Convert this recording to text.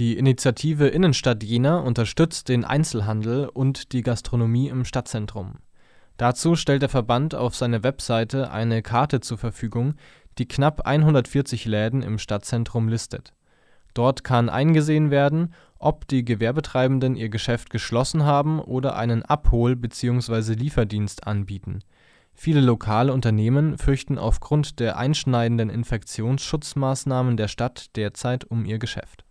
Die Initiative Innenstadt Jena unterstützt den Einzelhandel und die Gastronomie im Stadtzentrum. Dazu stellt der Verband auf seiner Webseite eine Karte zur Verfügung, die knapp 140 Läden im Stadtzentrum listet. Dort kann eingesehen werden, ob die Gewerbetreibenden ihr Geschäft geschlossen haben oder einen Abhol - bzw. Lieferdienst anbieten. Viele lokale Unternehmen fürchten aufgrund der einschneidenden Infektionsschutzmaßnahmen der Stadt derzeit um ihr Geschäft